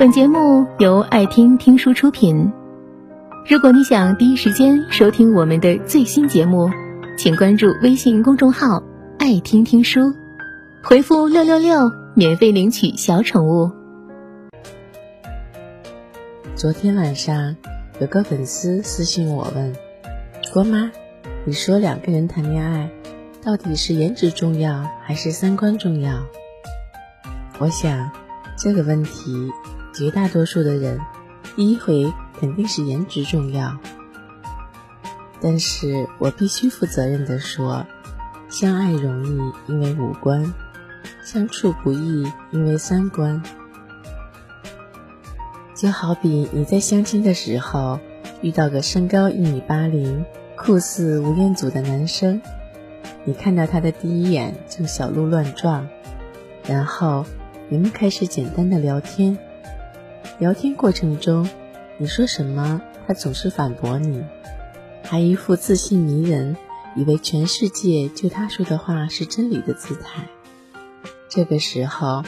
本节目由爱听听书出品。如果你想第一时间收听我们的最新节目，请关注微信公众号“爱听听书”，回复“六六六”免费领取小宠物。昨天晚上有个粉丝私信我问：“郭妈，你说两个人谈恋爱，到底是颜值重要还是三观重要？”我想这个问题。绝大多数的人，第一回肯定是颜值重要。但是我必须负责任的说，相爱容易因为五官，相处不易因为三观。就好比你在相亲的时候遇到个身高一米八零、酷似吴彦祖的男生，你看到他的第一眼就小鹿乱撞，然后你们开始简单的聊天。聊天过程中，你说什么，他总是反驳你，还一副自信迷人，以为全世界就他说的话是真理的姿态。这个时候，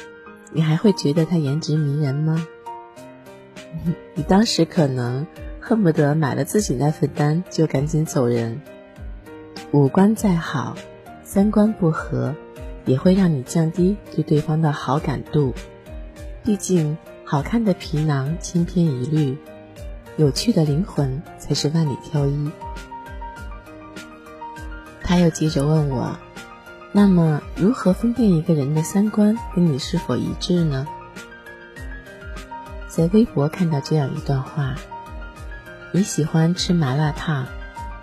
你还会觉得他颜值迷人吗？你当时可能恨不得买了自己那份单就赶紧走人。五官再好，三观不合，也会让你降低对对方的好感度。毕竟。好看的皮囊千篇一律，有趣的灵魂才是万里挑一。他又接着问我：“那么，如何分辨一个人的三观跟你是否一致呢？”在微博看到这样一段话：“你喜欢吃麻辣烫，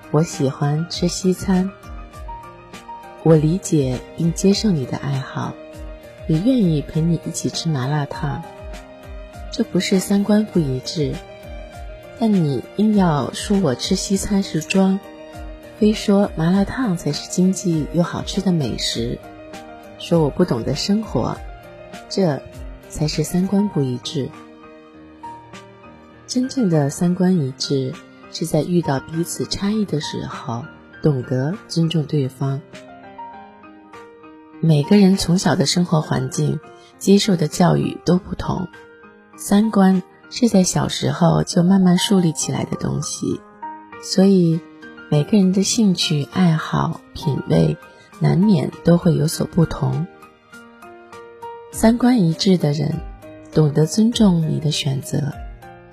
我喜欢吃西餐。我理解并接受你的爱好，也愿意陪你一起吃麻辣烫。”这不是三观不一致，但你硬要说我吃西餐是装，非说麻辣烫才是经济又好吃的美食，说我不懂得生活，这才是三观不一致。真正的三观一致，是在遇到彼此差异的时候，懂得尊重对方。每个人从小的生活环境、接受的教育都不同。三观是在小时候就慢慢树立起来的东西，所以每个人的兴趣爱好、品味难免都会有所不同。三观一致的人，懂得尊重你的选择，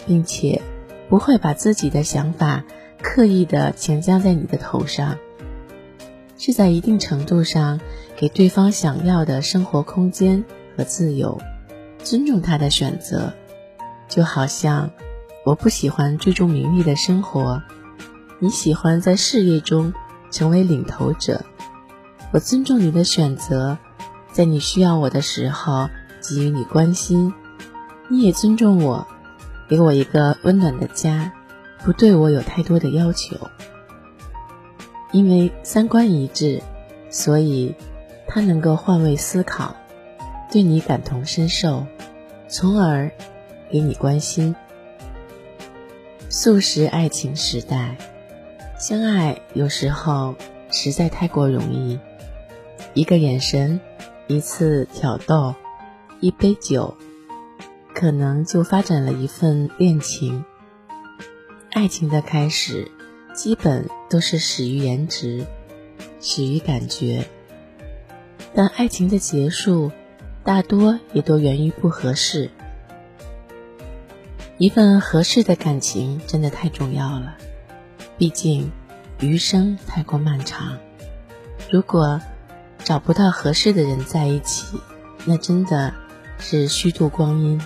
并且不会把自己的想法刻意的强加在你的头上，是在一定程度上给对方想要的生活空间和自由。尊重他的选择，就好像我不喜欢追逐名利的生活，你喜欢在事业中成为领头者。我尊重你的选择，在你需要我的时候给予你关心，你也尊重我，给我一个温暖的家，不对我有太多的要求。因为三观一致，所以他能够换位思考，对你感同身受。从而给你关心。素食爱情时代，相爱有时候实在太过容易，一个眼神，一次挑逗，一杯酒，可能就发展了一份恋情。爱情的开始，基本都是始于颜值，始于感觉，但爱情的结束。大多也都源于不合适。一份合适的感情真的太重要了，毕竟余生太过漫长。如果找不到合适的人在一起，那真的是虚度光阴。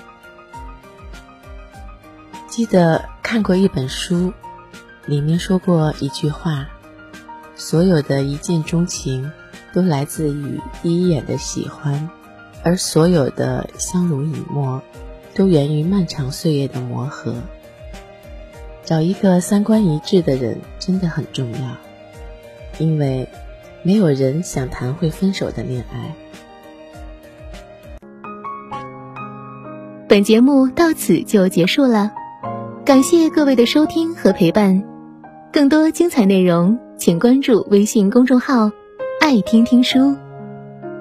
记得看过一本书，里面说过一句话：所有的一见钟情，都来自于第一眼的喜欢。而所有的相濡以沫，都源于漫长岁月的磨合。找一个三观一致的人真的很重要，因为没有人想谈会分手的恋爱。本节目到此就结束了，感谢各位的收听和陪伴。更多精彩内容，请关注微信公众号“爱听听书”。